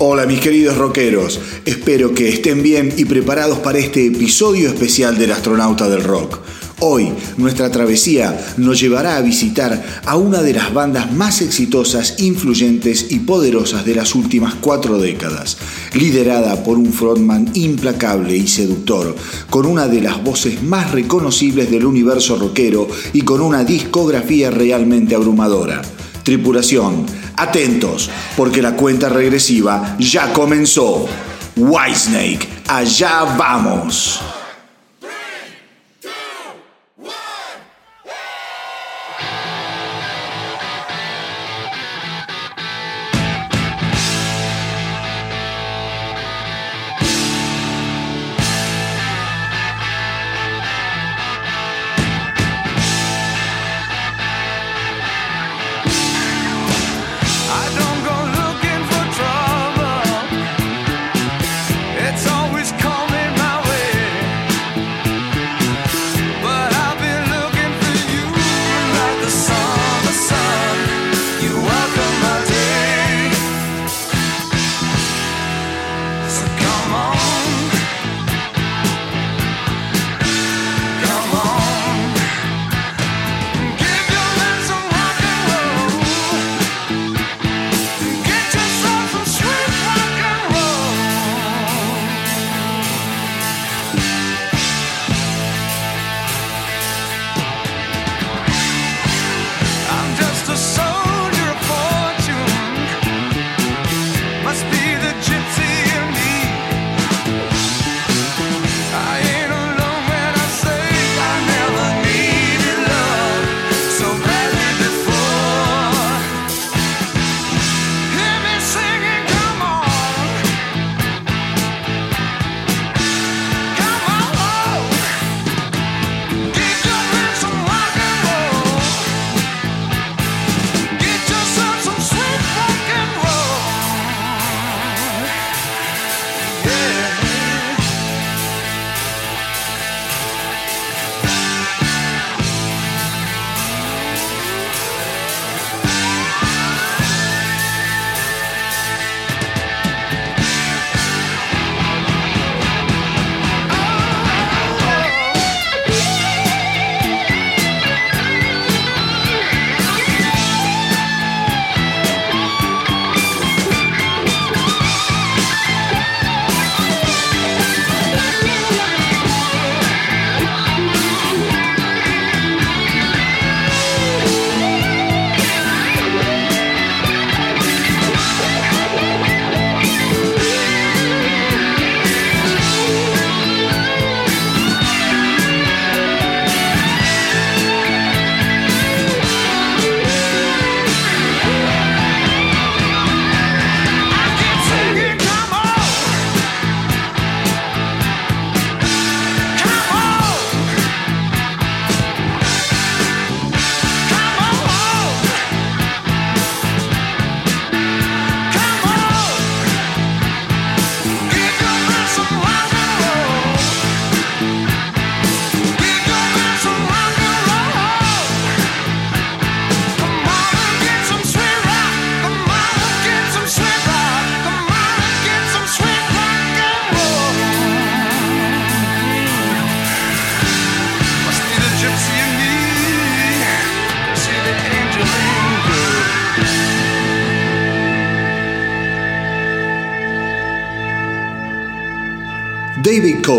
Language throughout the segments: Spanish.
Hola mis queridos rockeros, espero que estén bien y preparados para este episodio especial del astronauta del rock. Hoy nuestra travesía nos llevará a visitar a una de las bandas más exitosas, influyentes y poderosas de las últimas cuatro décadas, liderada por un frontman implacable y seductor, con una de las voces más reconocibles del universo rockero y con una discografía realmente abrumadora. Tripulación, atentos, porque la cuenta regresiva ya comenzó. Whitesnake, allá vamos.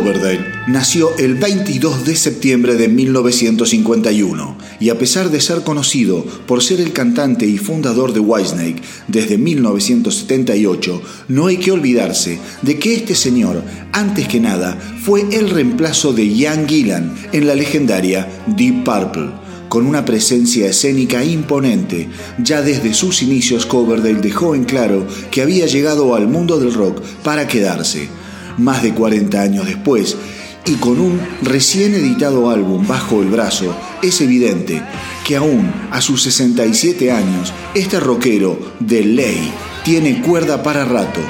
Coverdale nació el 22 de septiembre de 1951 y a pesar de ser conocido por ser el cantante y fundador de Whitesnake desde 1978, no hay que olvidarse de que este señor, antes que nada, fue el reemplazo de Ian Gillan en la legendaria Deep Purple. Con una presencia escénica imponente, ya desde sus inicios Coverdale dejó en claro que había llegado al mundo del rock para quedarse más de 40 años después, y con un recién editado álbum bajo el brazo, es evidente que aún a sus 67 años, este rockero de ley tiene cuerda para rato.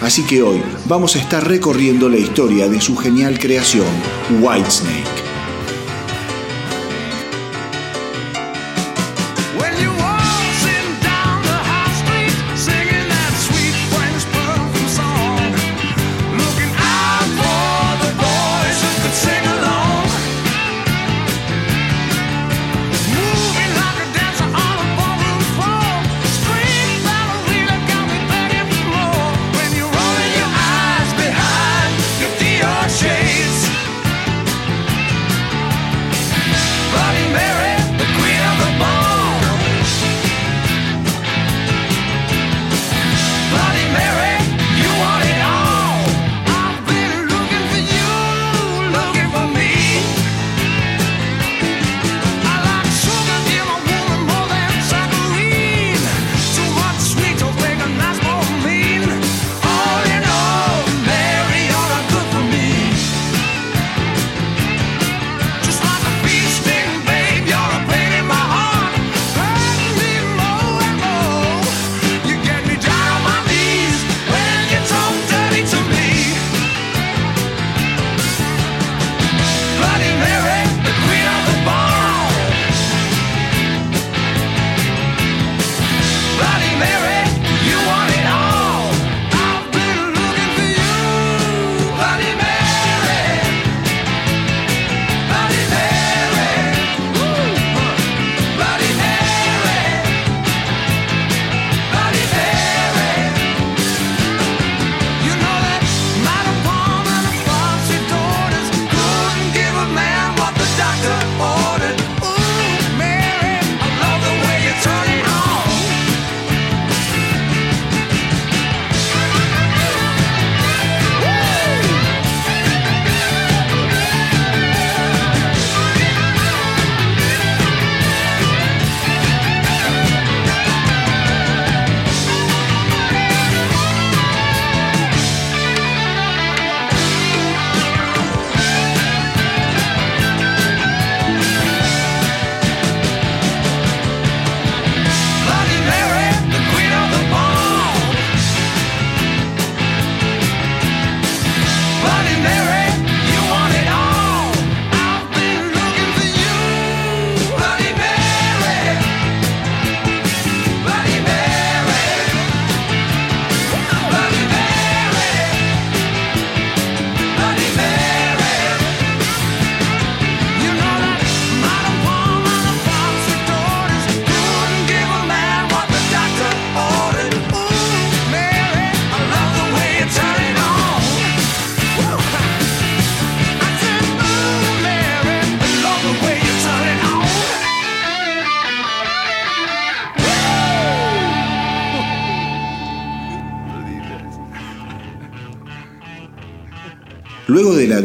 Así que hoy vamos a estar recorriendo la historia de su genial creación, Whitesnake.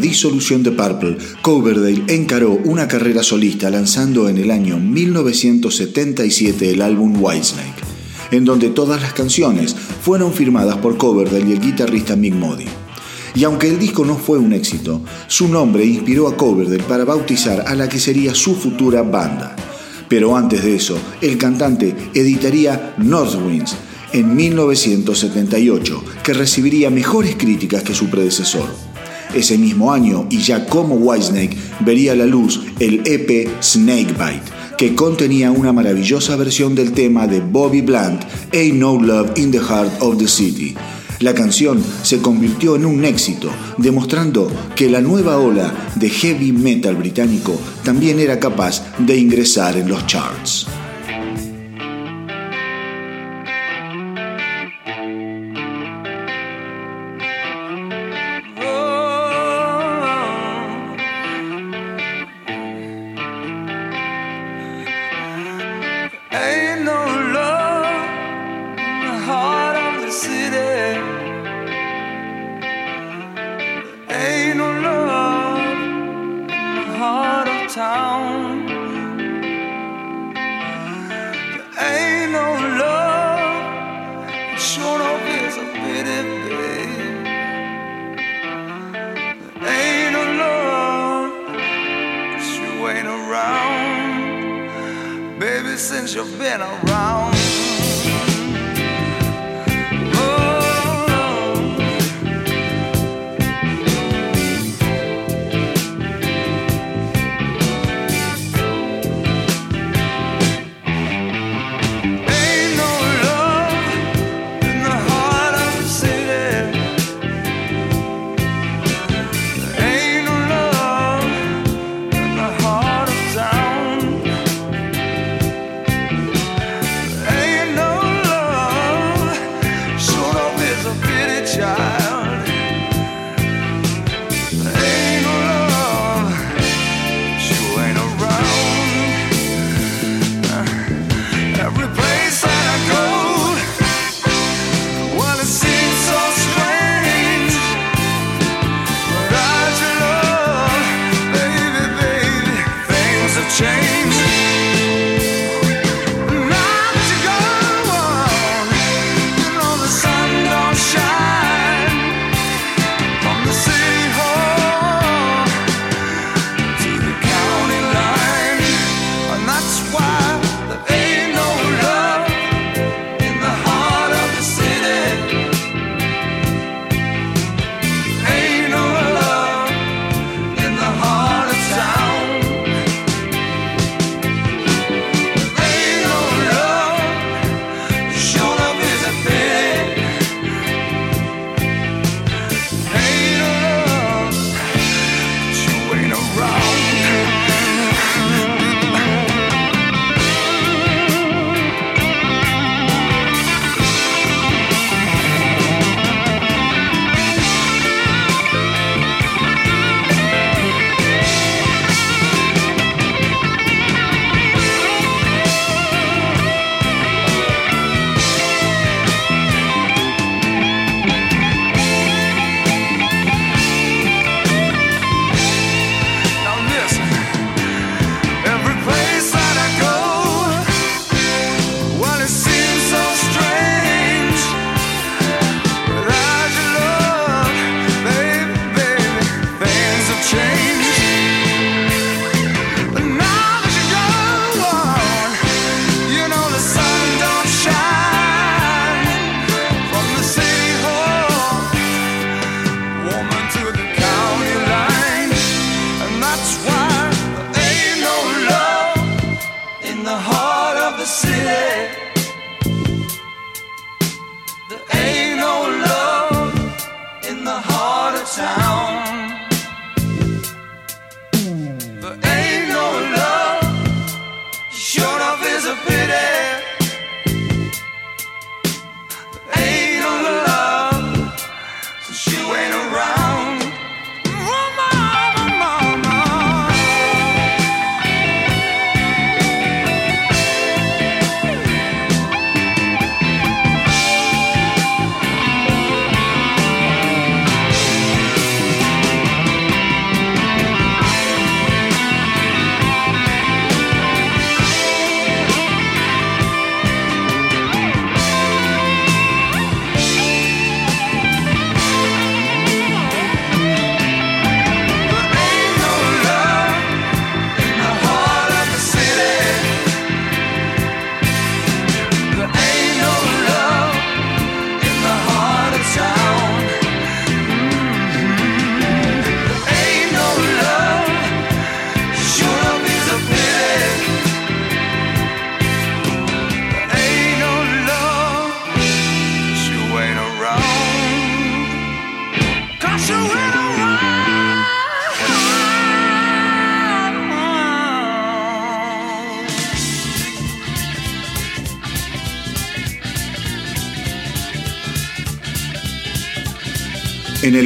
Disolución de Purple, Coverdale encaró una carrera solista lanzando en el año 1977 el álbum Whitesnake, en donde todas las canciones fueron firmadas por Coverdale y el guitarrista Mick Modi. Y aunque el disco no fue un éxito, su nombre inspiró a Coverdale para bautizar a la que sería su futura banda. Pero antes de eso, el cantante editaría Northwinds en 1978, que recibiría mejores críticas que su predecesor. Ese mismo año, y ya como Whitesnake, vería la luz el EP Snakebite, que contenía una maravillosa versión del tema de Bobby Blunt, Ain't No Love in the Heart of the City. La canción se convirtió en un éxito, demostrando que la nueva ola de heavy metal británico también era capaz de ingresar en los charts.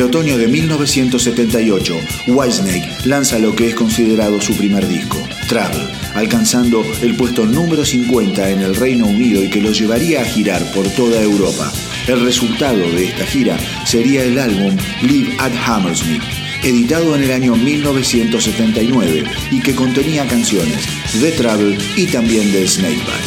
Otoño de 1978, Whitesnake lanza lo que es considerado su primer disco, Travel, alcanzando el puesto número 50 en el Reino Unido y que lo llevaría a girar por toda Europa. El resultado de esta gira sería el álbum Live at Hammersmith, editado en el año 1979 y que contenía canciones de Travel y también de Snakebite.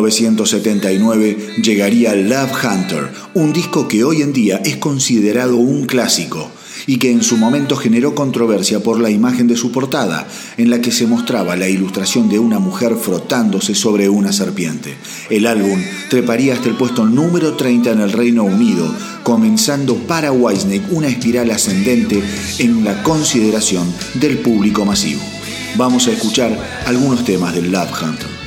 1979 llegaría Love Hunter, un disco que hoy en día es considerado un clásico y que en su momento generó controversia por la imagen de su portada, en la que se mostraba la ilustración de una mujer frotándose sobre una serpiente. El álbum treparía hasta el puesto número 30 en el Reino Unido, comenzando para Whitesnake una espiral ascendente en la consideración del público masivo. Vamos a escuchar algunos temas del Love Hunter.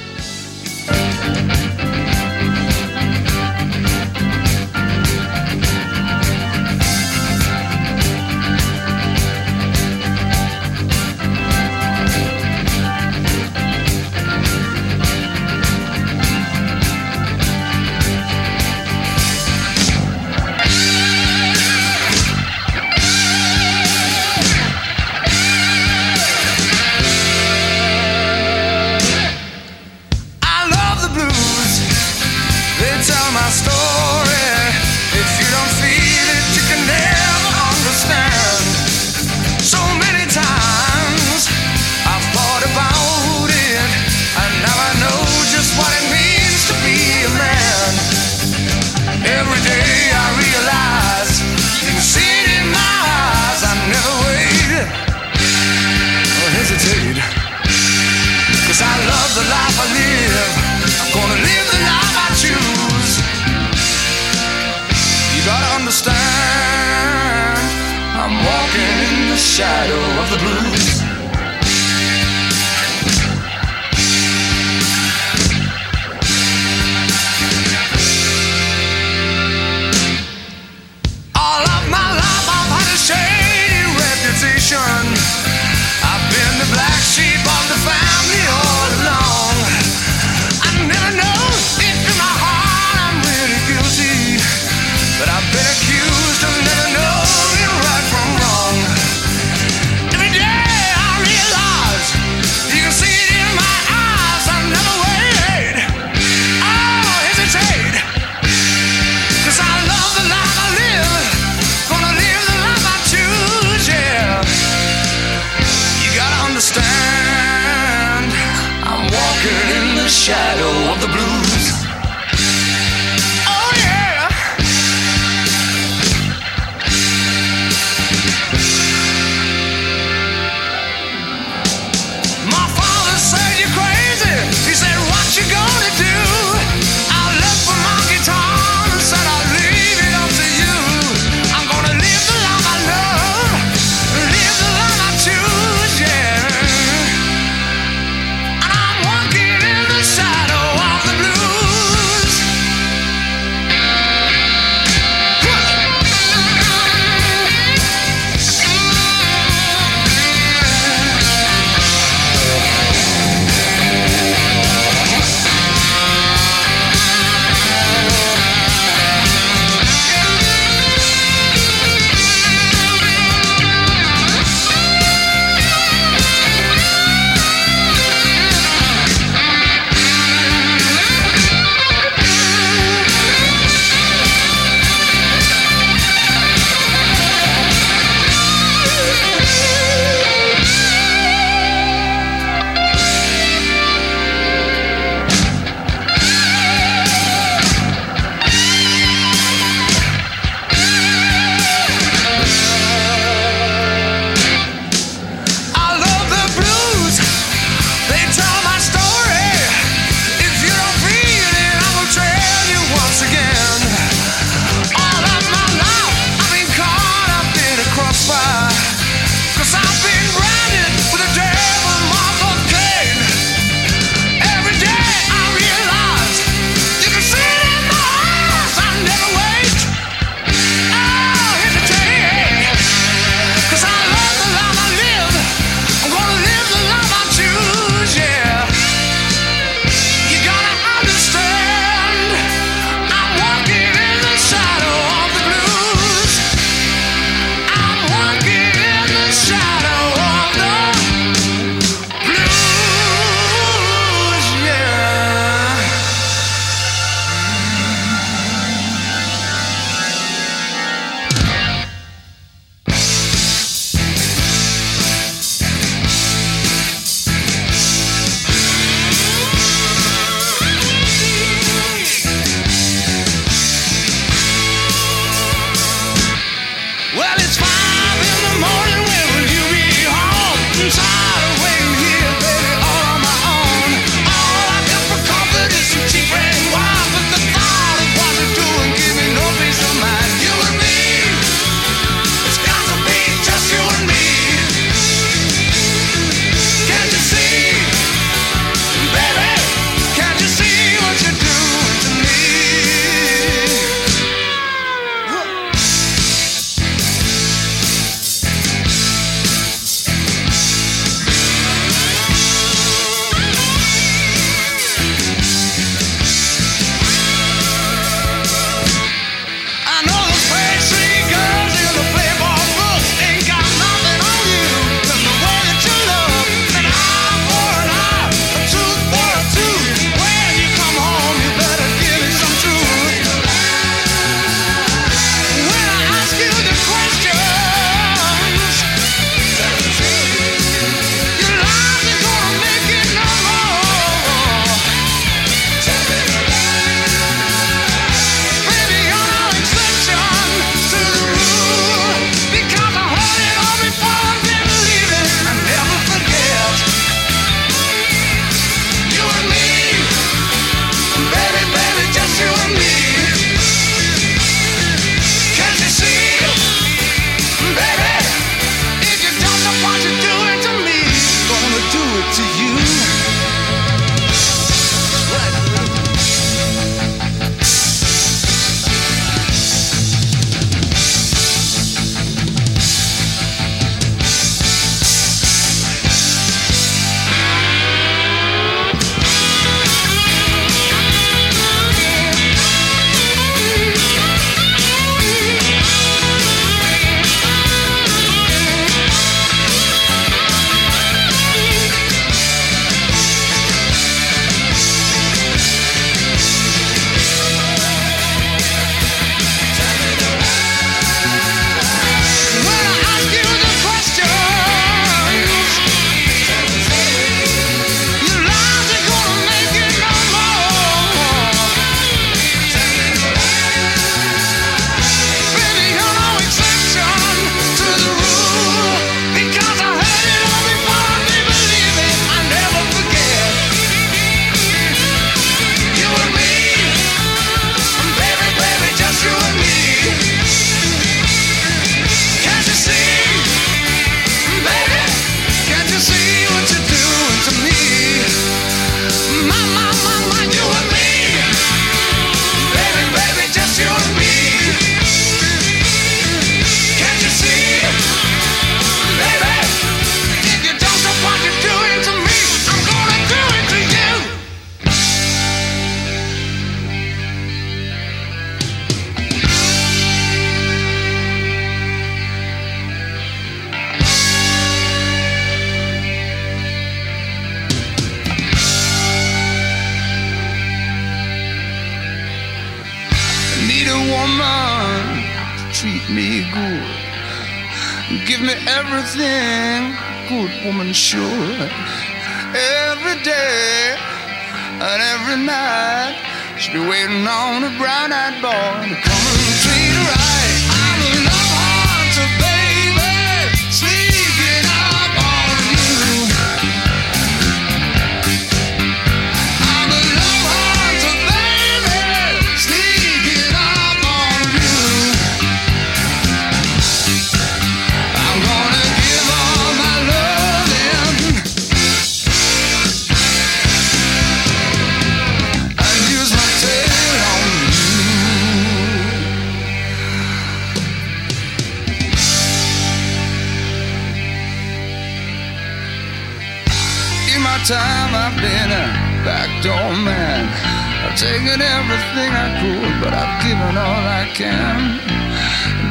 given everything I could, but I've given all I can.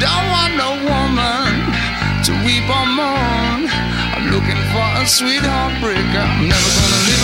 Don't want no woman to weep or mourn. I'm looking for a sweet heartbreaker. I'm never gonna live.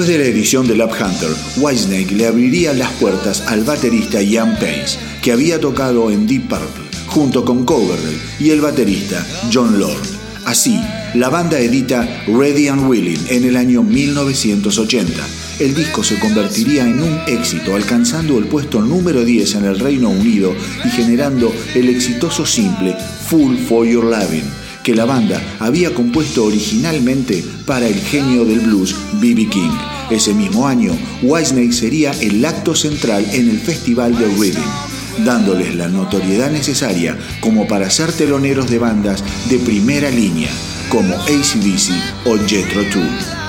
Después de la edición de Love Hunter, Whitesnake le abriría las puertas al baterista Ian Pace, que había tocado en Deep Purple, junto con Coverdale y el baterista John Lord. Así, la banda edita Ready and Willing en el año 1980. El disco se convertiría en un éxito, alcanzando el puesto número 10 en el Reino Unido y generando el exitoso simple Full for Your Loving que la banda había compuesto originalmente para el genio del blues B.B. King. Ese mismo año, Whitesnake sería el acto central en el Festival de Reading, dándoles la notoriedad necesaria como para ser teloneros de bandas de primera línea, como ACDC o Jethro Tull.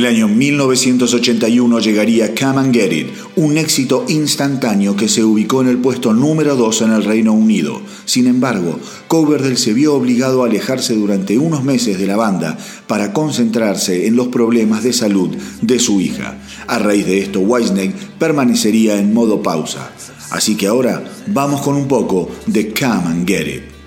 El año 1981 llegaría Come and Get It, un éxito instantáneo que se ubicó en el puesto número 2 en el Reino Unido. Sin embargo, Coverdale se vio obligado a alejarse durante unos meses de la banda para concentrarse en los problemas de salud de su hija. A raíz de esto, Whitesnake permanecería en modo pausa. Así que ahora vamos con un poco de Come and Get It.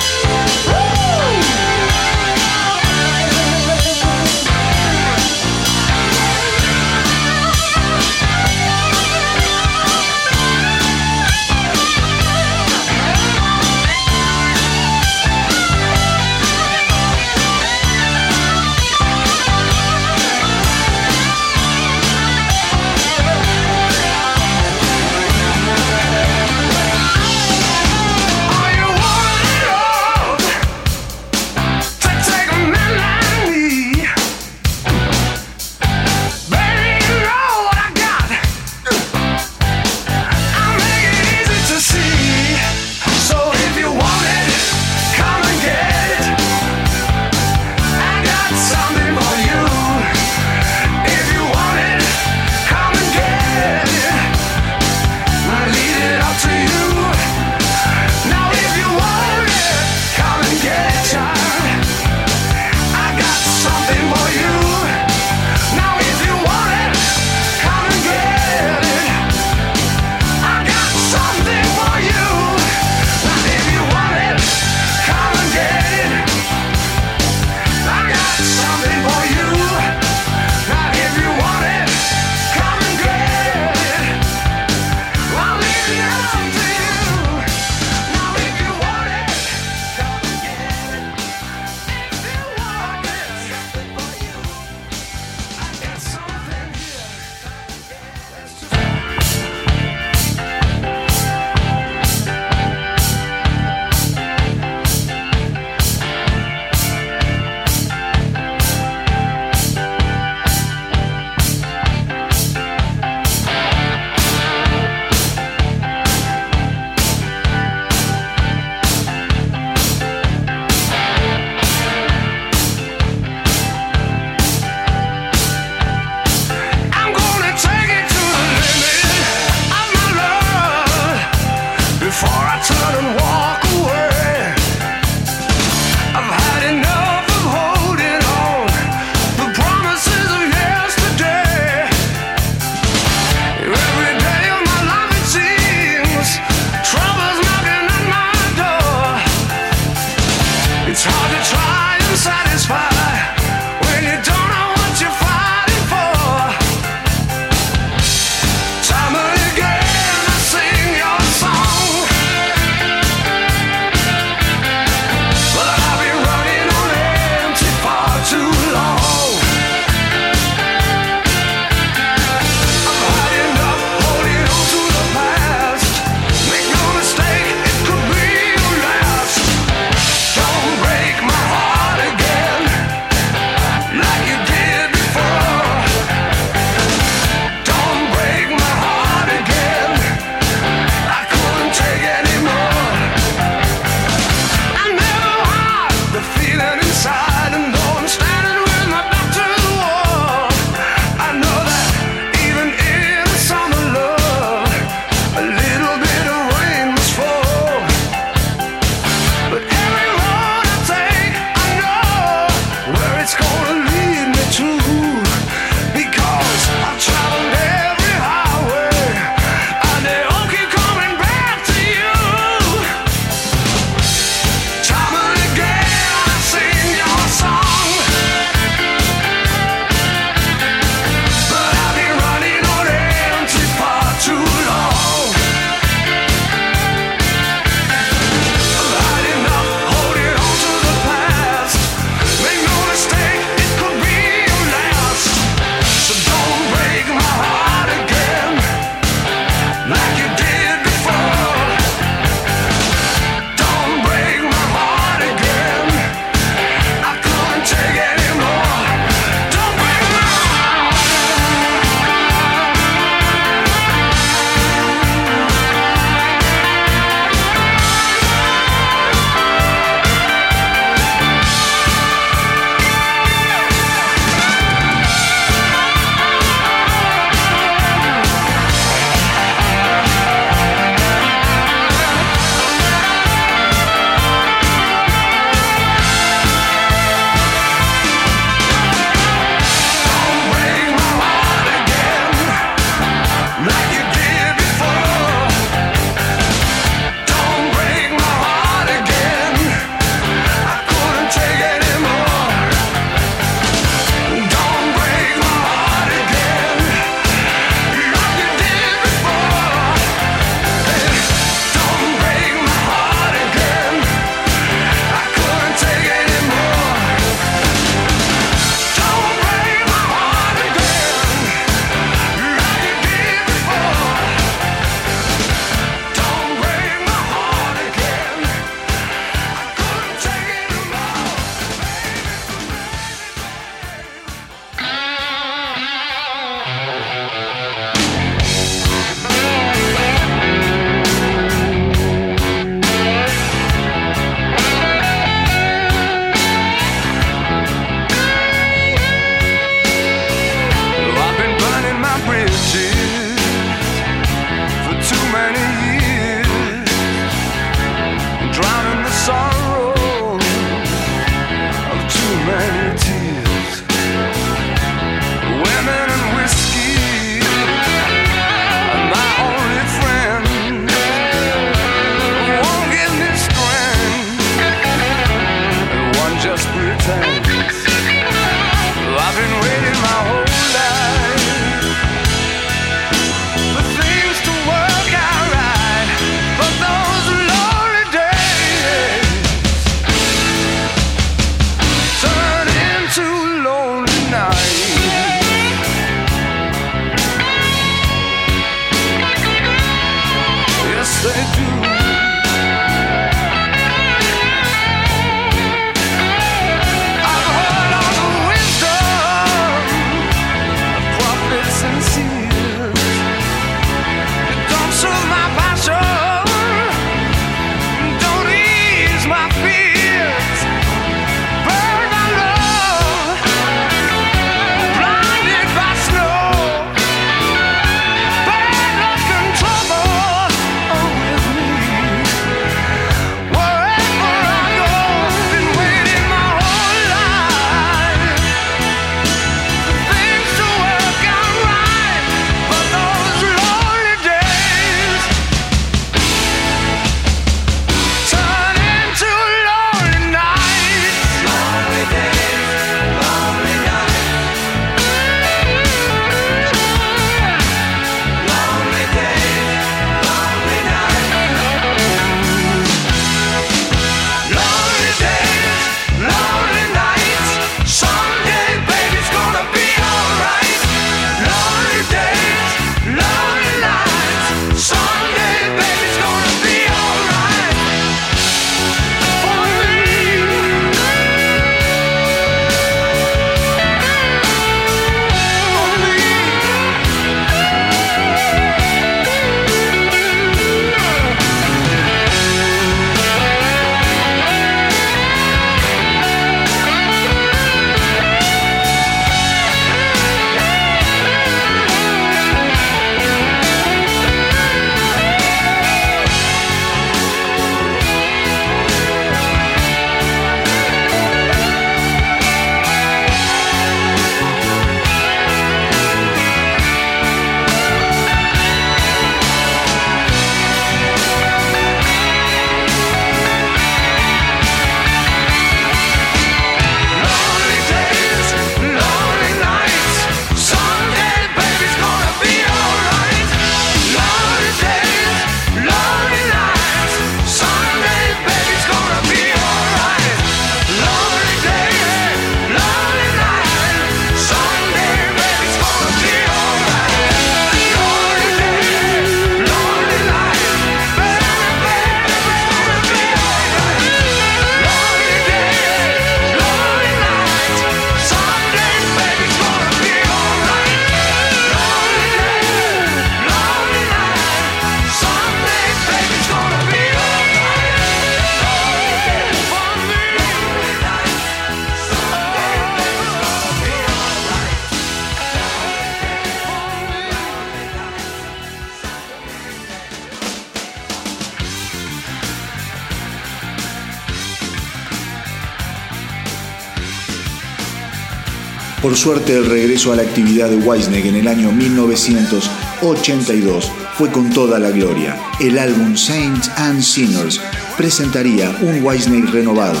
Por suerte, el regreso a la actividad de Whitesnake en el año 1982 fue con toda la gloria. El álbum Saints and Sinners presentaría un Whitesnake renovado.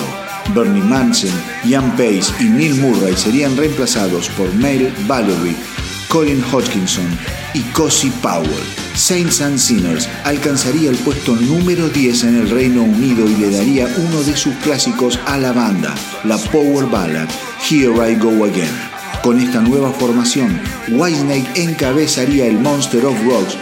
Bernie Manson, Ian Pace y Neil Murray serían reemplazados por Mel Valerie, Colin Hodgkinson y Cozy Powell. Saints and Sinners alcanzaría el puesto número 10 en el Reino Unido y le daría uno de sus clásicos a la banda, la Power Ballad Here I Go Again. Con esta nueva formación, Whitesnake encabezaría el Monster of Rocks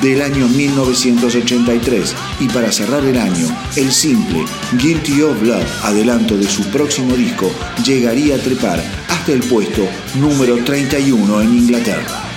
del año 1983 y para cerrar el año, el simple Guilty of Love, adelanto de su próximo disco, llegaría a trepar hasta el puesto número 31 en Inglaterra.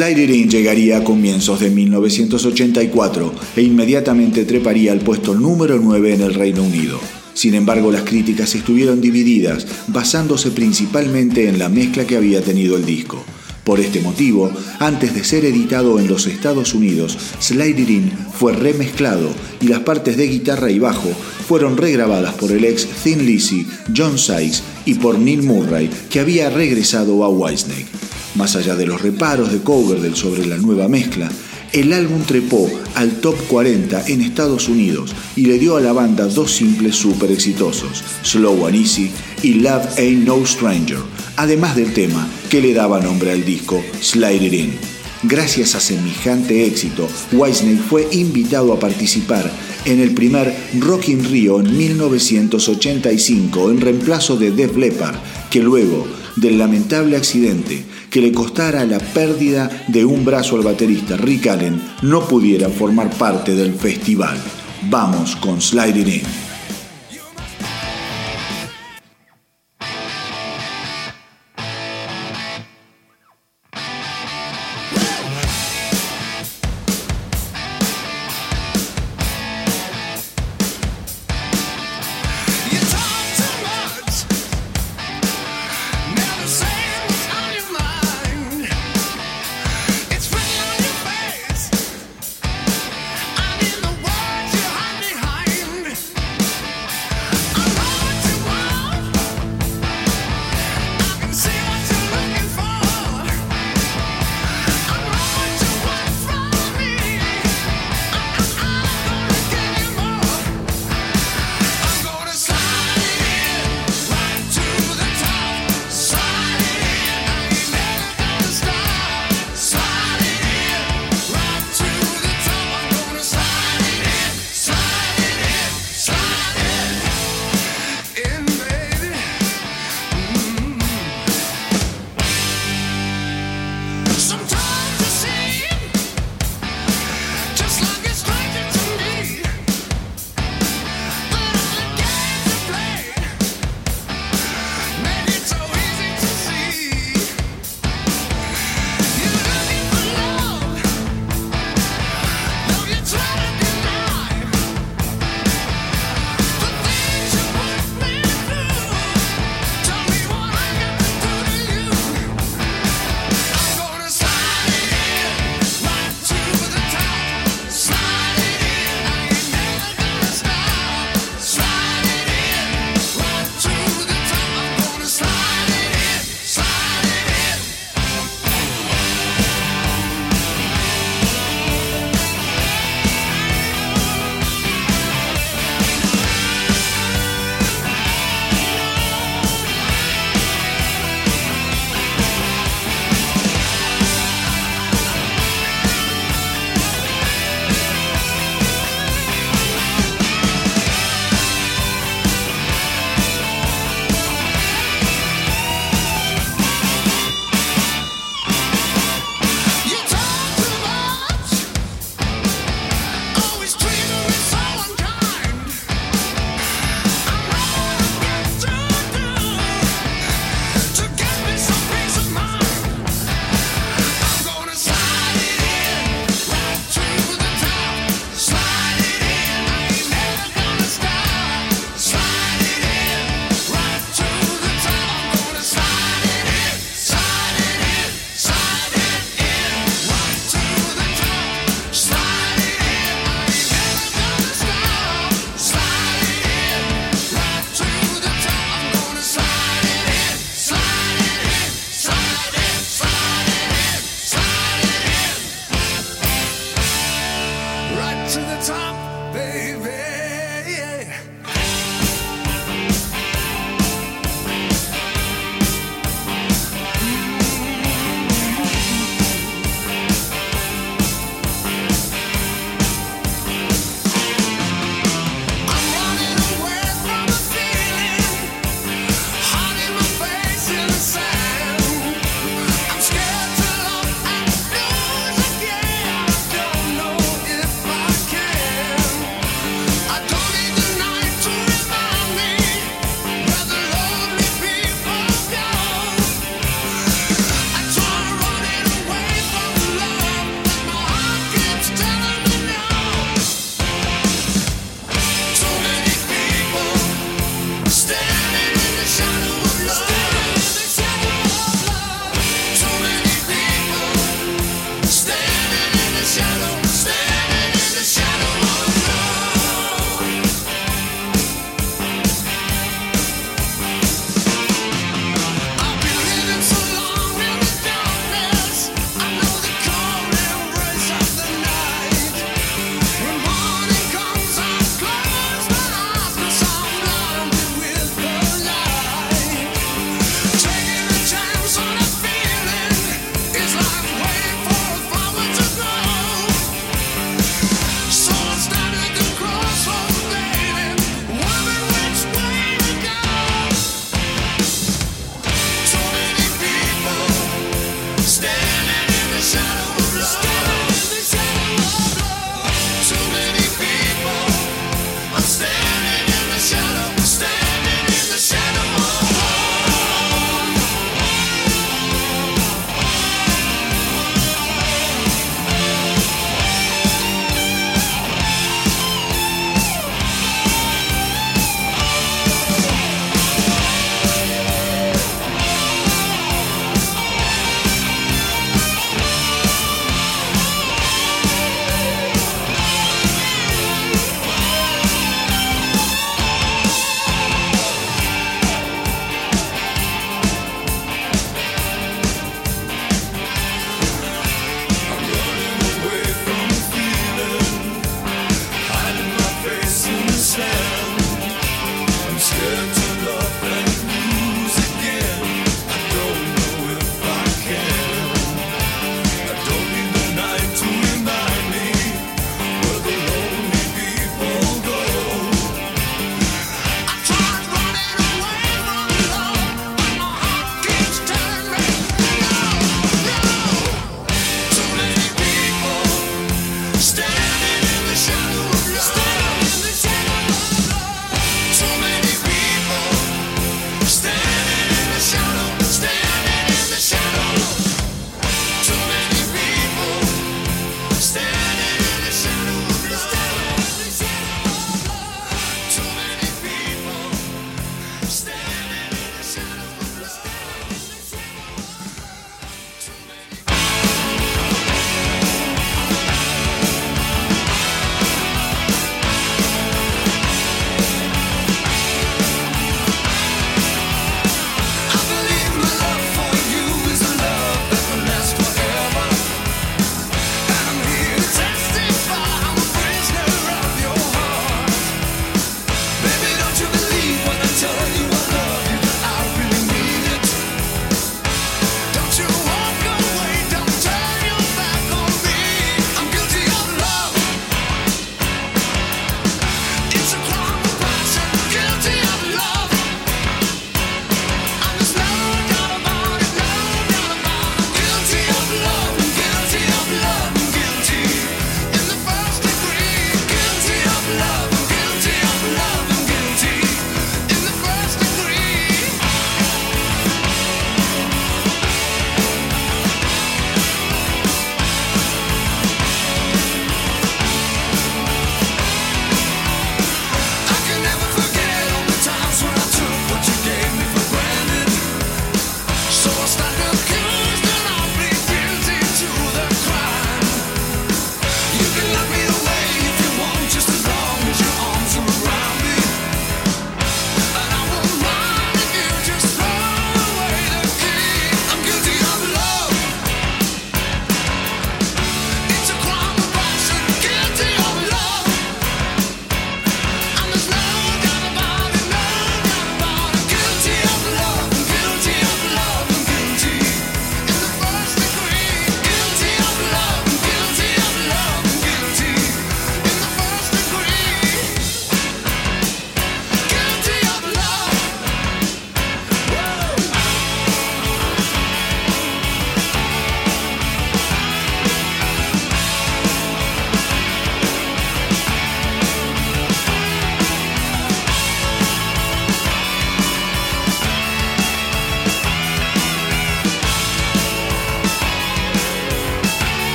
In llegaría a comienzos de 1984 e inmediatamente treparía al puesto número 9 en el Reino Unido. Sin embargo, las críticas estuvieron divididas, basándose principalmente en la mezcla que había tenido el disco. Por este motivo, antes de ser editado en los Estados Unidos, In fue remezclado y las partes de guitarra y bajo fueron regrabadas por el ex Thin Lizzy, John Sykes y por Neil Murray, que había regresado a Whitesnake. Más allá de los reparos de Coverdale sobre la nueva mezcla, el álbum trepó al top 40 en Estados Unidos y le dio a la banda dos simples súper exitosos, Slow and Easy y Love Ain't No Stranger, además del tema que le daba nombre al disco, Slide It In. Gracias a semejante éxito, Whitesnake fue invitado a participar en el primer Rock in Rio en 1985 en reemplazo de Def Leppard, que luego del lamentable accidente que le costara la pérdida de un brazo al baterista Rick Allen no pudiera formar parte del festival. Vamos con Sliding In.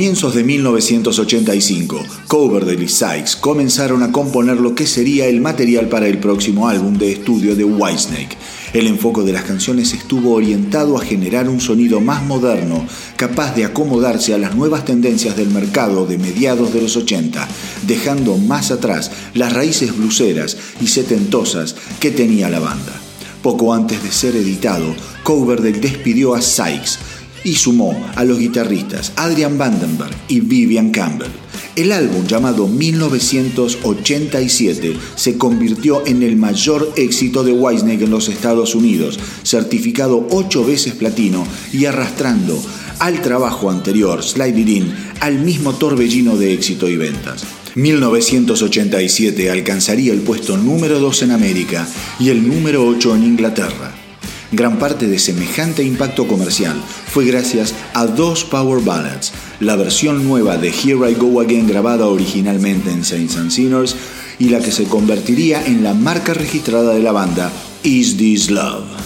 Comienzos de 1985, Coverdale y Sykes comenzaron a componer lo que sería el material para el próximo álbum de estudio de Whitesnake. El enfoque de las canciones estuvo orientado a generar un sonido más moderno, capaz de acomodarse a las nuevas tendencias del mercado de mediados de los 80, dejando más atrás las raíces bluseras y setentosas que tenía la banda. Poco antes de ser editado, Coverdale despidió a Sykes, y sumó a los guitarristas Adrian Vandenberg y Vivian Campbell. El álbum llamado 1987 se convirtió en el mayor éxito de Whitesnake en los Estados Unidos, certificado ocho veces platino y arrastrando al trabajo anterior, Slide It In, al mismo torbellino de éxito y ventas. 1987 alcanzaría el puesto número 2 en América y el número 8 en Inglaterra. Gran parte de semejante impacto comercial fue gracias a dos Power Ballads, la versión nueva de Here I Go Again grabada originalmente en Saints and Sinners y la que se convertiría en la marca registrada de la banda Is This Love.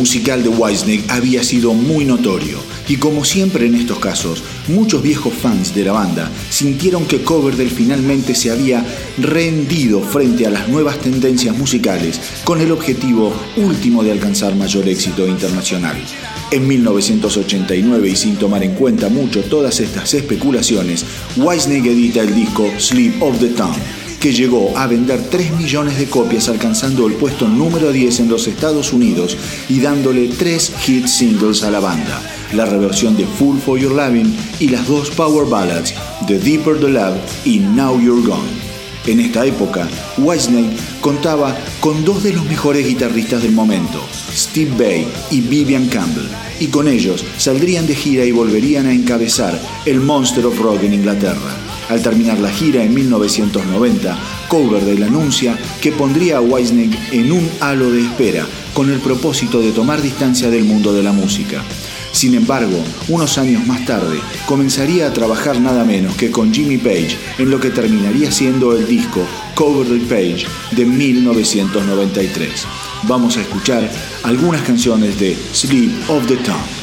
Musical de Whitesnake había sido muy notorio y como siempre en estos casos, muchos viejos fans de la banda sintieron que Coverdale finalmente se había rendido frente a las nuevas tendencias musicales con el objetivo último de alcanzar mayor éxito internacional. En 1989 y sin tomar en cuenta mucho todas estas especulaciones, Whitesnake edita el disco Sleep of the Tongue que llegó a vender 3 millones de copias alcanzando el puesto número 10 en los Estados Unidos y dándole 3 hit singles a la banda, la reversión de Full for Your Loving y las dos power ballads The Deeper the Love y Now You're Gone. En esta época, Whitesnake contaba con dos de los mejores guitarristas del momento, Steve Bay y Vivian Campbell, y con ellos saldrían de gira y volverían a encabezar el Monster of Rock en Inglaterra. Al terminar la gira en 1990, Coverdale anuncia que pondría a Whitesnake en un halo de espera con el propósito de tomar distancia del mundo de la música. Sin embargo, unos años más tarde, comenzaría a trabajar nada menos que con Jimmy Page en lo que terminaría siendo el disco Cover the Page de 1993. Vamos a escuchar algunas canciones de Sleep of the Tongue.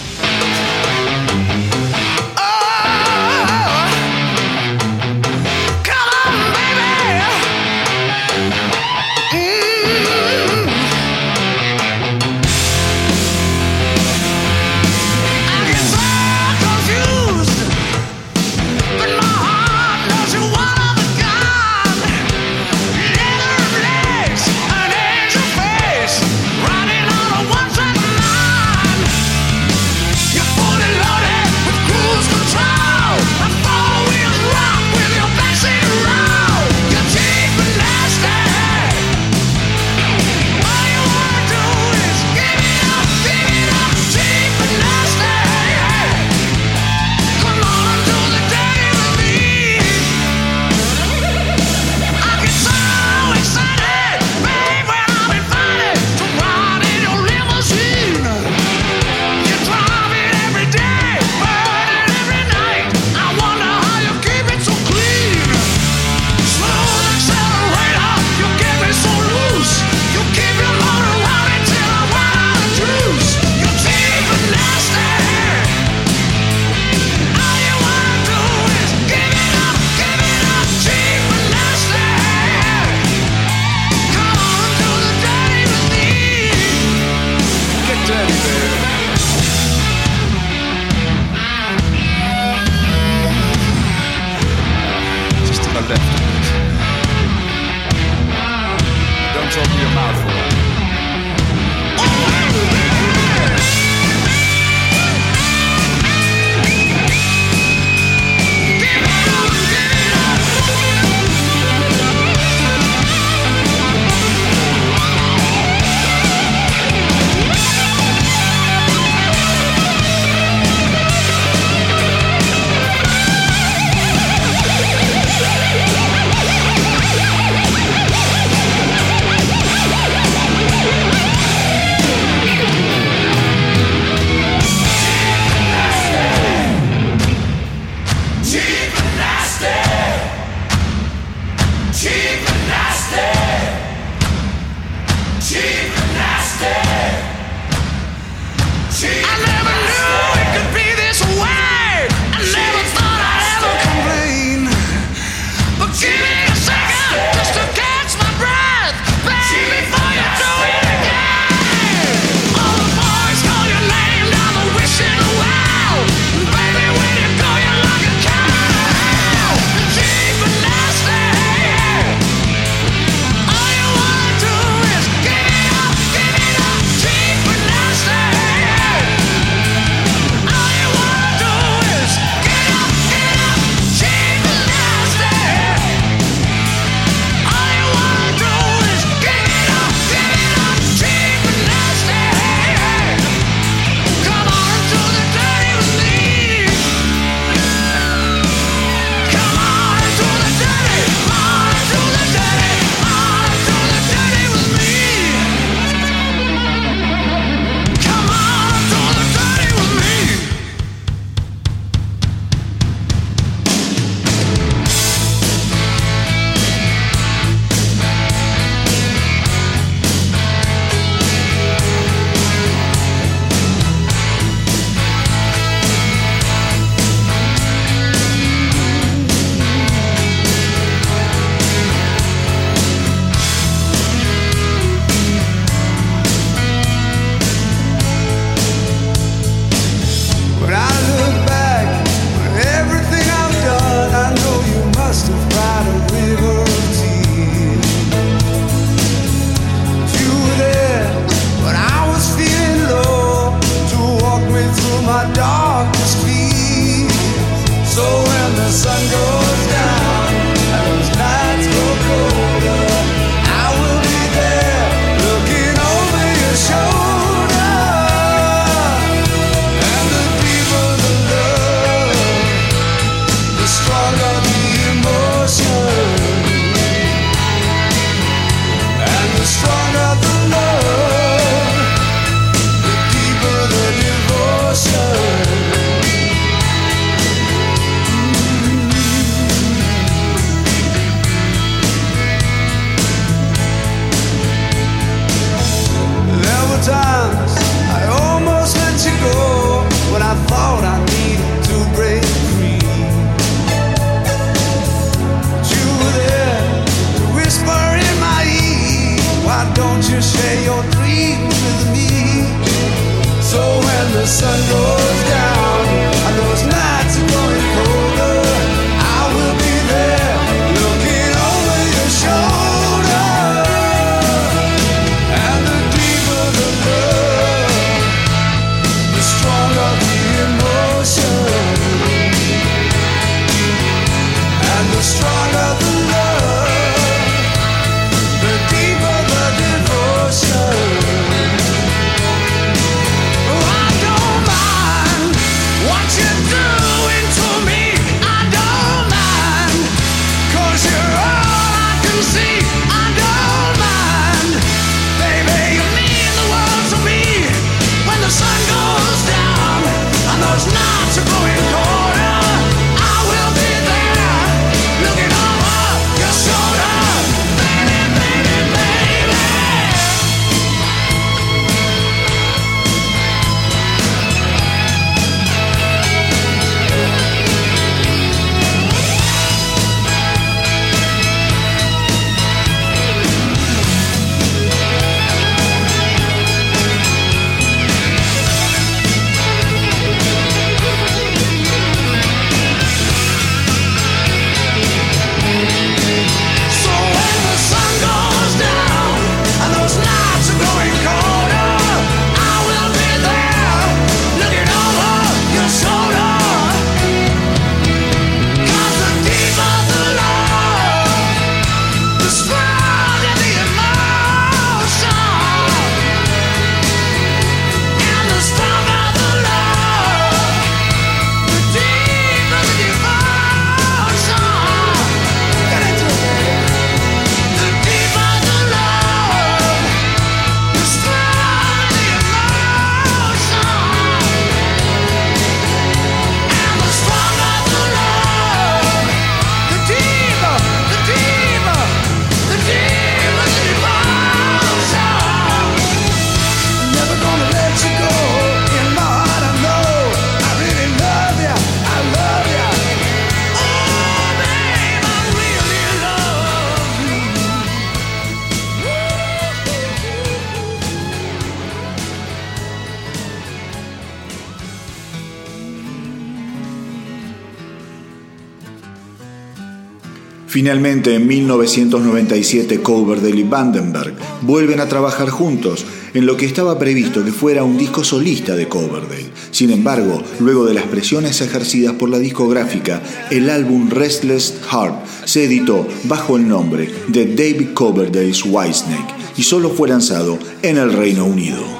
Finalmente, en 1997, Coverdale y Vandenberg vuelven a trabajar juntos en lo que estaba previsto que fuera un disco solista de Coverdale. Sin embargo, luego de las presiones ejercidas por la discográfica, el álbum Restless Heart se editó bajo el nombre de David Coverdale's Whitesnake y solo fue lanzado en el Reino Unido.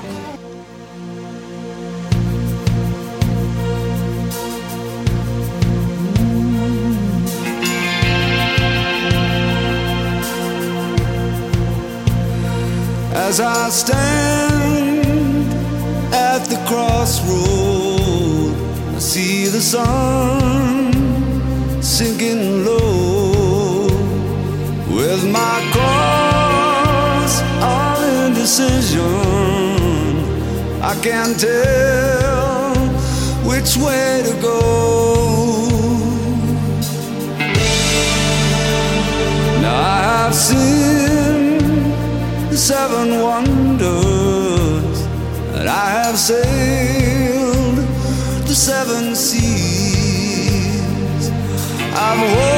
I stand at the crossroad, I see the sun sinking low. With my cross all indecision, I can't tell which way to go. Now I have seen seven wonders, and I have sailed the seven seas. I've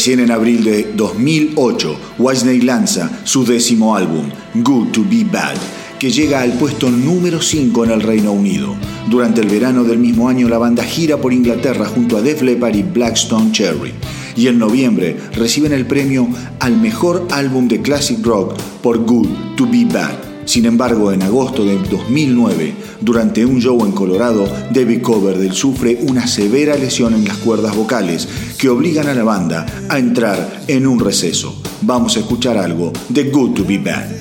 Recién en abril de 2008, Whitesnake lanza su décimo álbum, Good to Be Bad, que llega al puesto número 5 en el Reino Unido. Durante el verano del mismo año, la banda gira por Inglaterra junto a Def Leppard y Blackstone Cherry. Y en noviembre reciben el premio al mejor álbum de classic rock por Good to Be Bad sin embargo, en agosto de 2009, durante un show en Colorado, David Coverdale sufre una severa lesión en las cuerdas vocales que obligan a la banda a entrar en un receso. Vamos a escuchar algo de Good to Be Bad.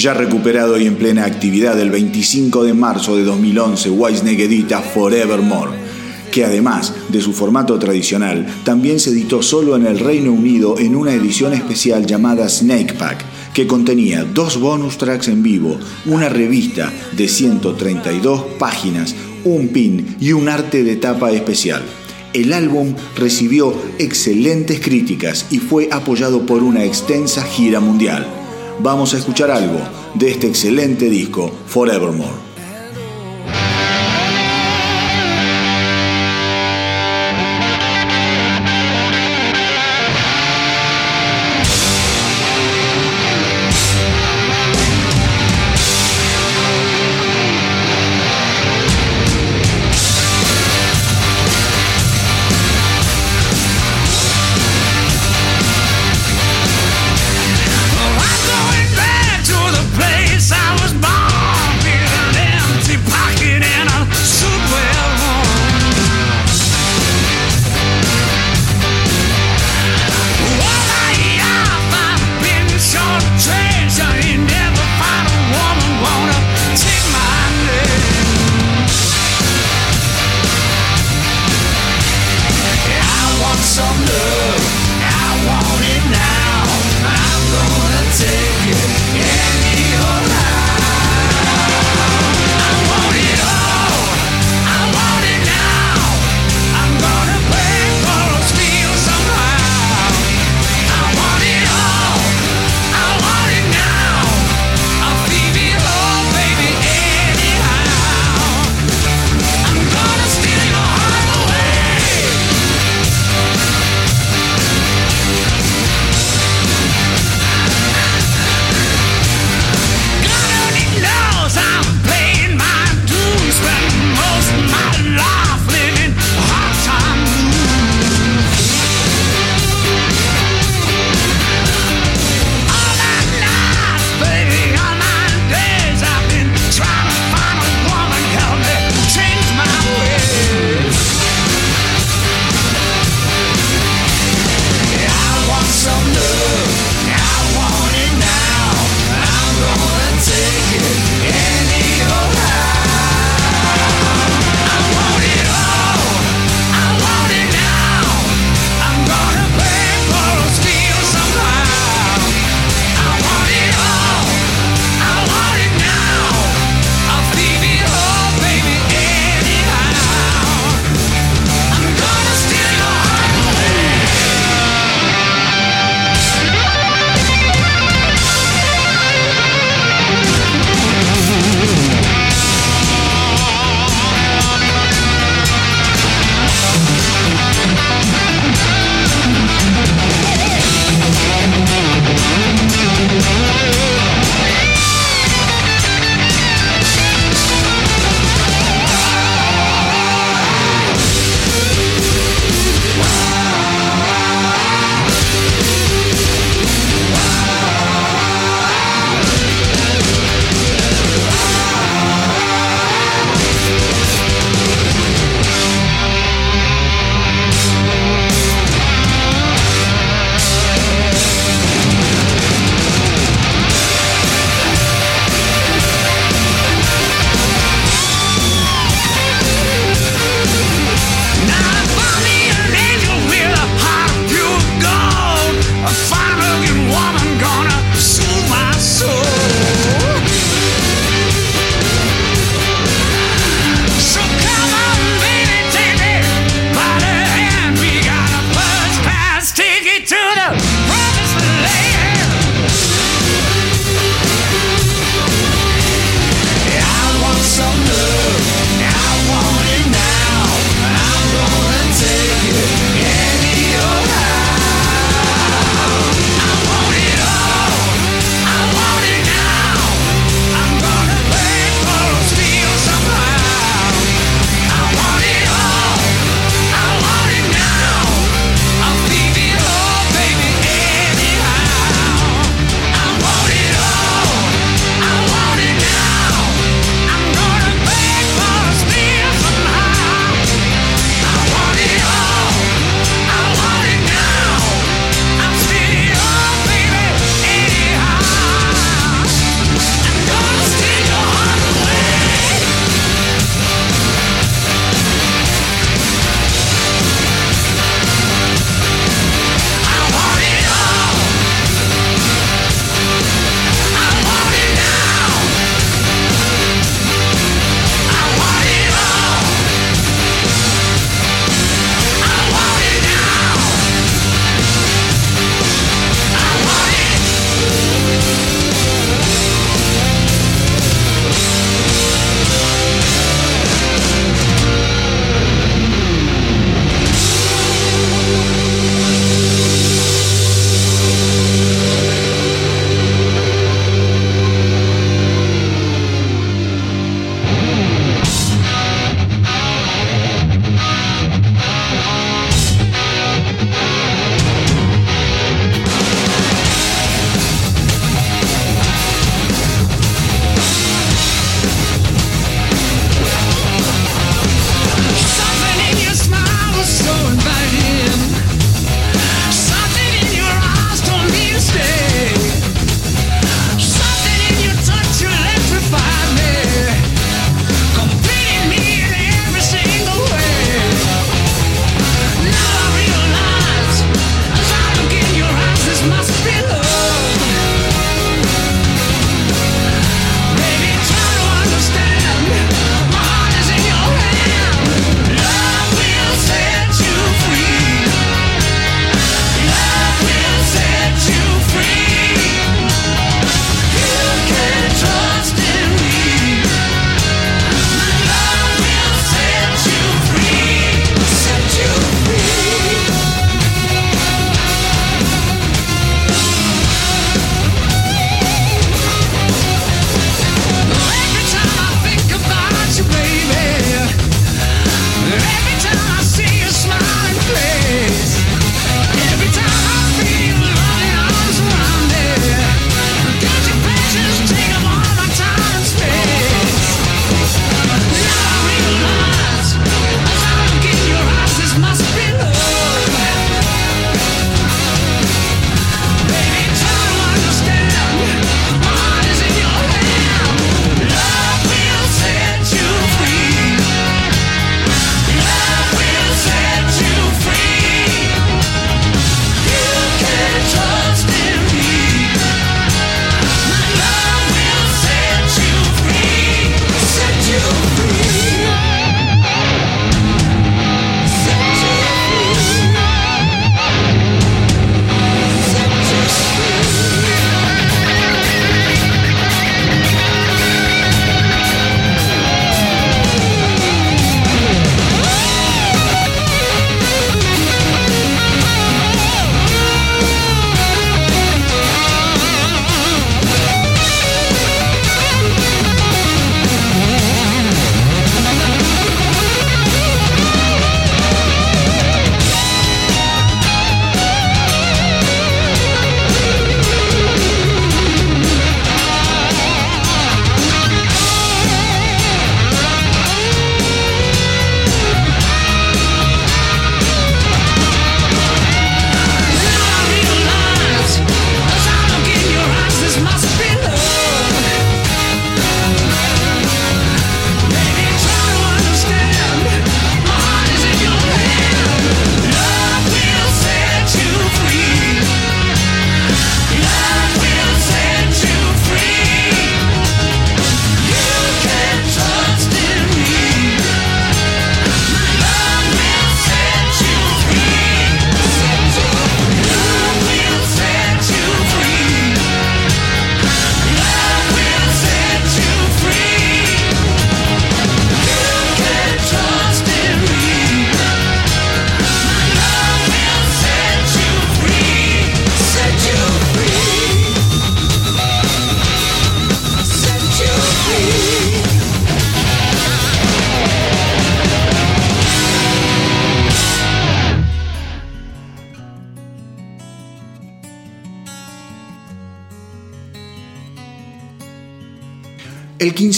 Ya recuperado y en plena actividad el 25 de marzo de 2011, Whitesnake edita Forevermore, que además de su formato tradicional, también se editó solo en el Reino Unido en una edición especial llamada Snake Pack, que contenía dos bonus tracks en vivo, una revista de 132 páginas, un pin y un arte de tapa especial. El álbum recibió excelentes críticas y fue apoyado por una extensa gira mundial. Vamos a escuchar algo de este excelente disco, Forevermore.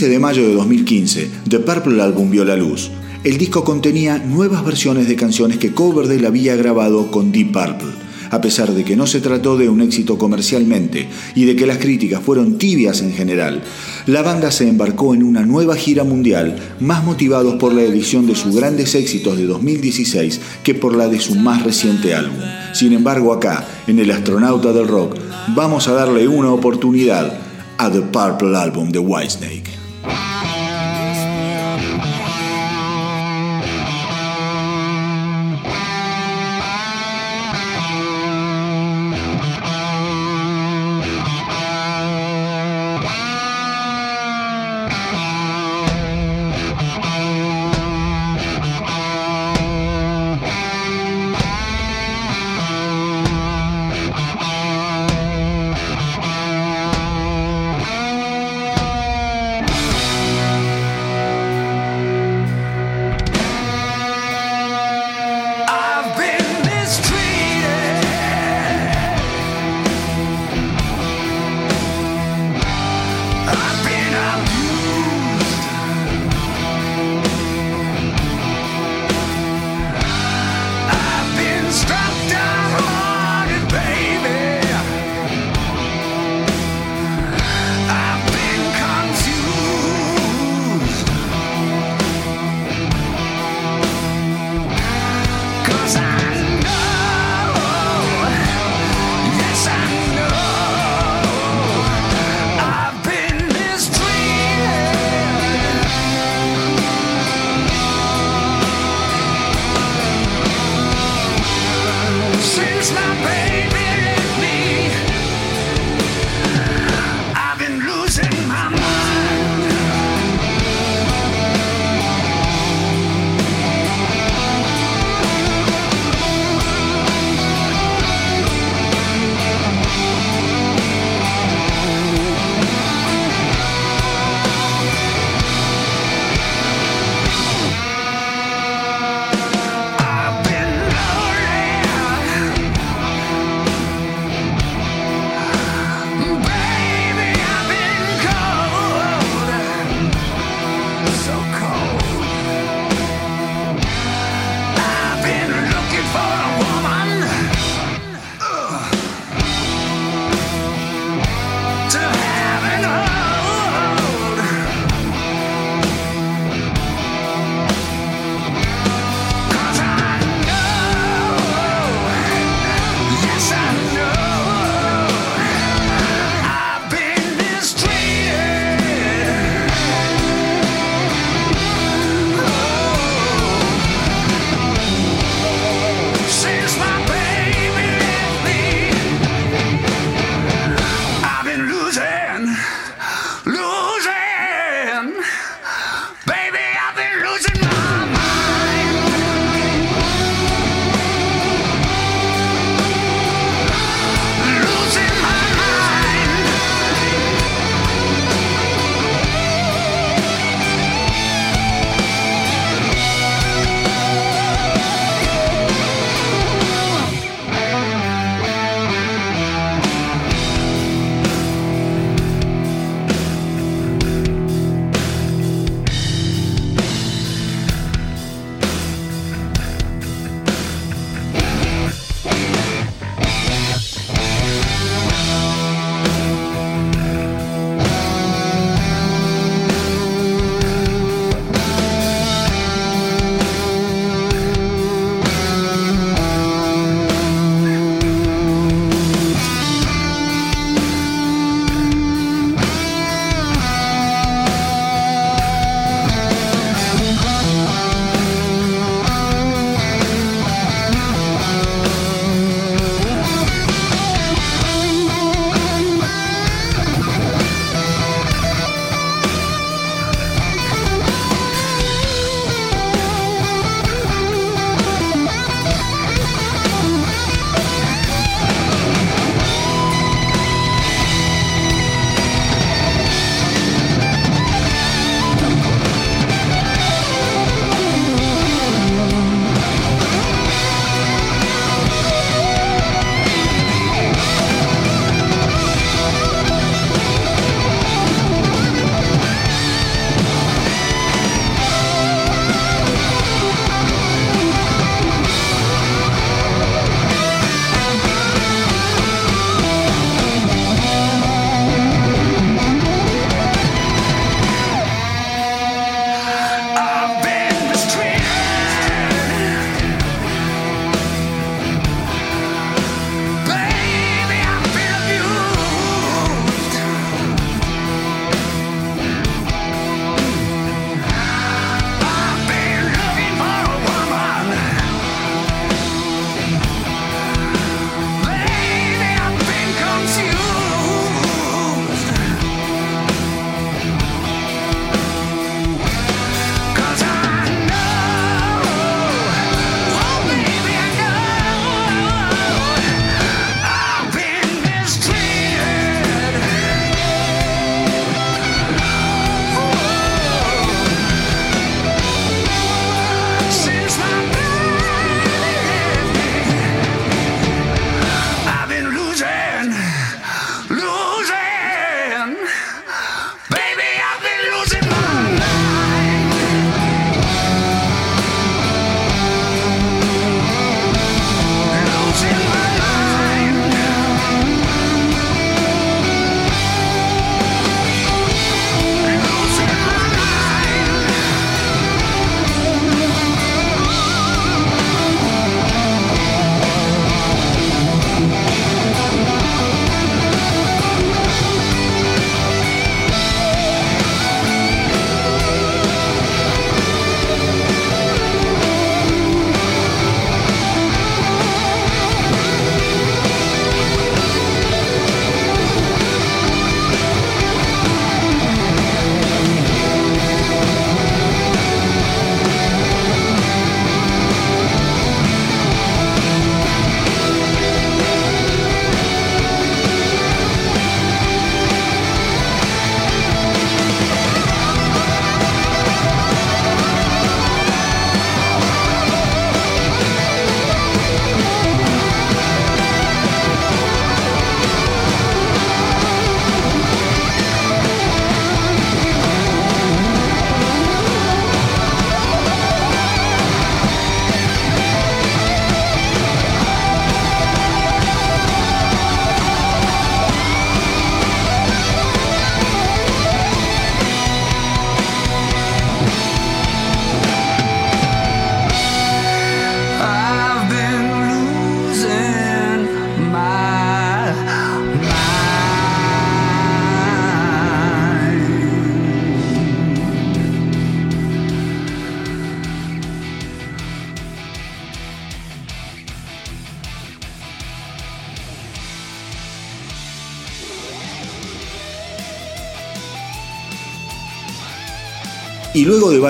15 de mayo de 2015, The Purple Album vio la luz. El disco contenía nuevas versiones de canciones que Coverdale había grabado con Deep Purple a pesar de que no se trató de un éxito comercialmente y de que las críticas fueron tibias en general, la banda se embarcó en una nueva gira mundial, más motivados por la edición de sus grandes éxitos de 2016 que por la de su más reciente álbum. Sin embargo, acá, en El Astronauta del Rock, vamos a darle una oportunidad a The Purple Album de Whitesnake. I'm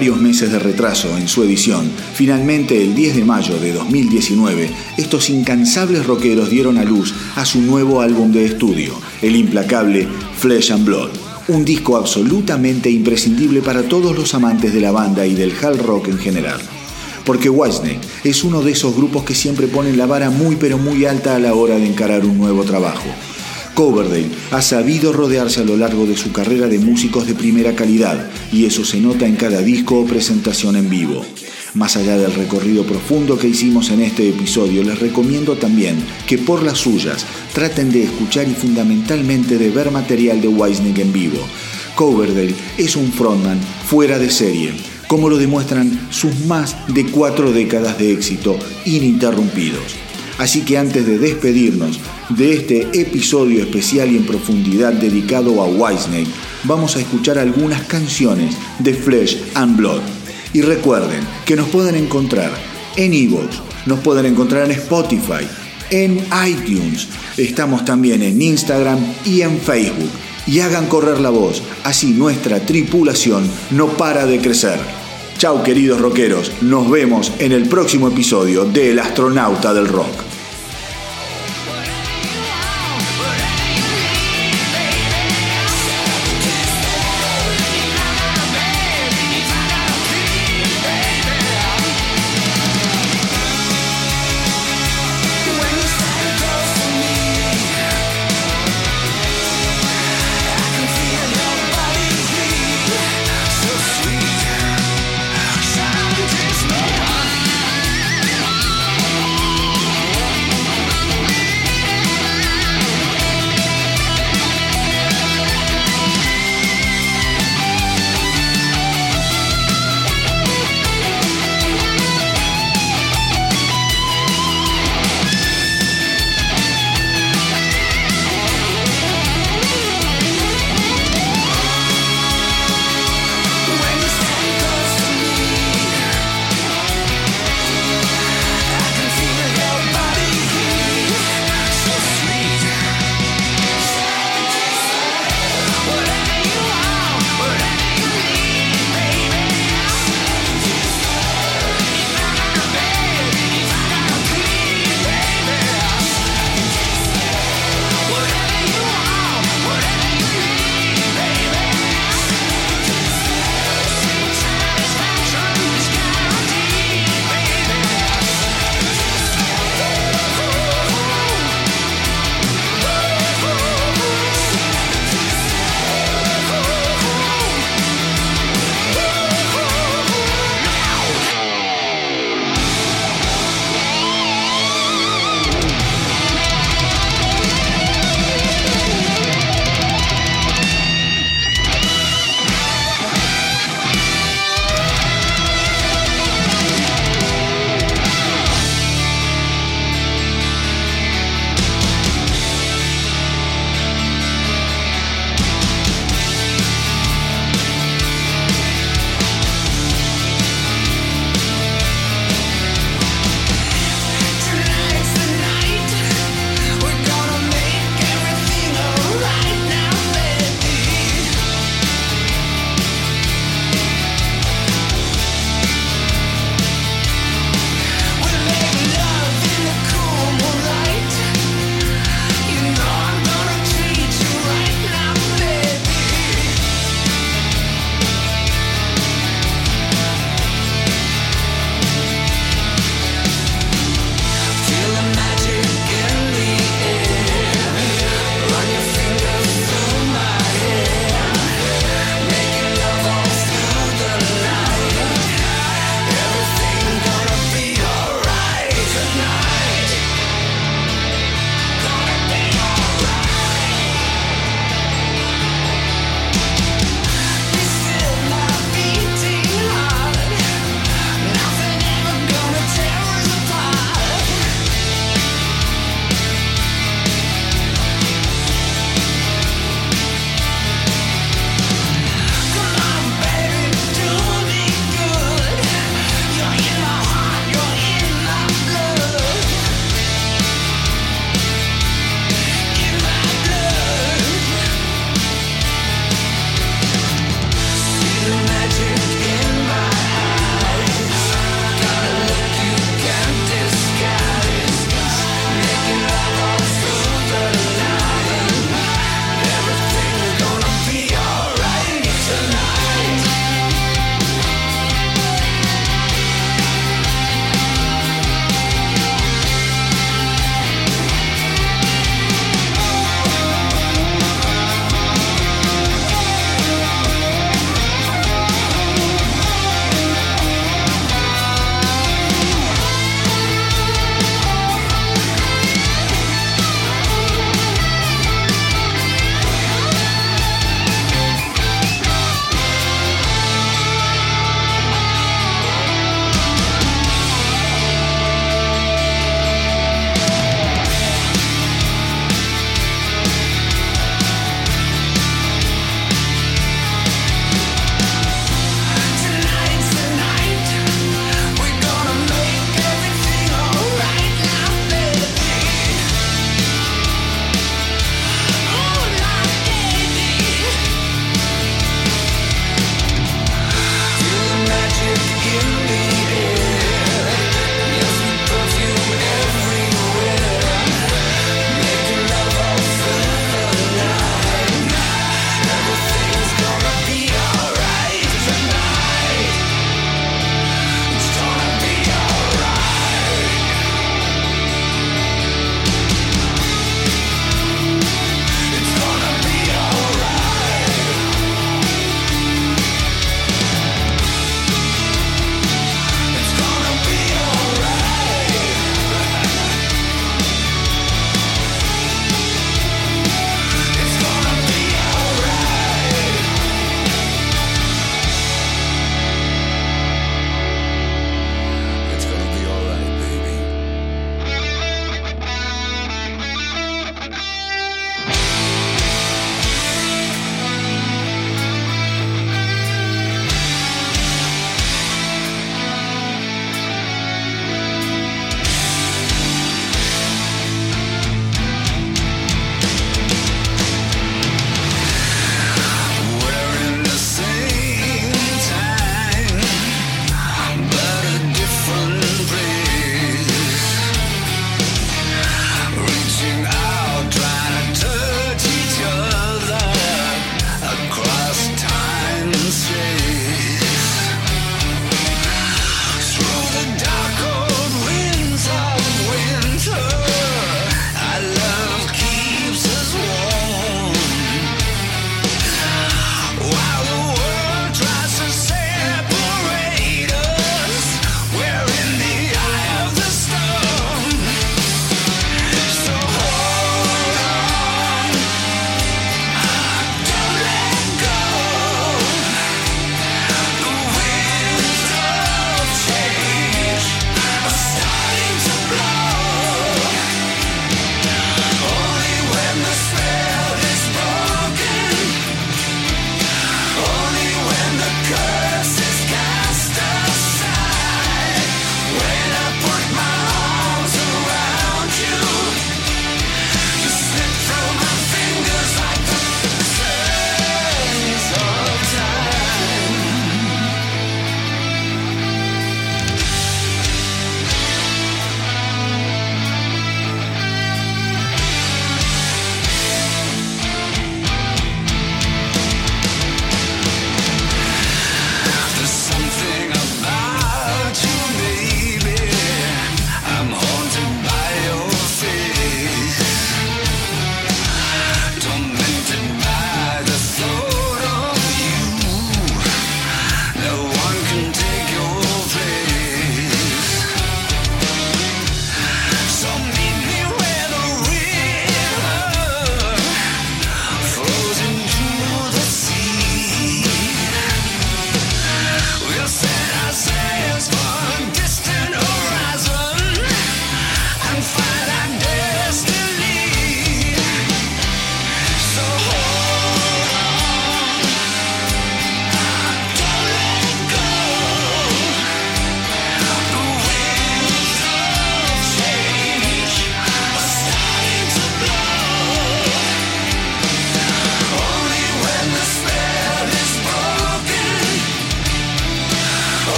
varios meses de retraso en su edición, finalmente el 10 de mayo de 2019, estos incansables rockeros dieron a luz a su nuevo álbum de estudio, el implacable Flesh and Blood. Un disco absolutamente imprescindible para todos los amantes de la banda y del hard rock en general. Porque Whitesnake es uno de esos grupos que siempre ponen la vara muy pero muy alta a la hora de encarar un nuevo trabajo. Coverdale ha sabido rodearse a lo largo de su carrera de músicos de primera calidad y eso se nota en cada disco o presentación en vivo. Más allá del recorrido profundo que hicimos en este episodio, les recomiendo también que por las suyas traten de escuchar y fundamentalmente de ver material de Wisnik en vivo. Coverdale es un frontman fuera de serie, como lo demuestran sus más de cuatro décadas de éxito ininterrumpidos. Así que antes de despedirnos de este episodio especial y en profundidad dedicado a Whitesnake, vamos a escuchar algunas canciones de Flesh and Blood. Y recuerden que nos pueden encontrar en Evox, nos pueden encontrar en Spotify, en iTunes, estamos también en Instagram y en Facebook. Y hagan correr la voz, así nuestra tripulación no para de crecer. Chao queridos rockeros, nos vemos en el próximo episodio de El astronauta del rock.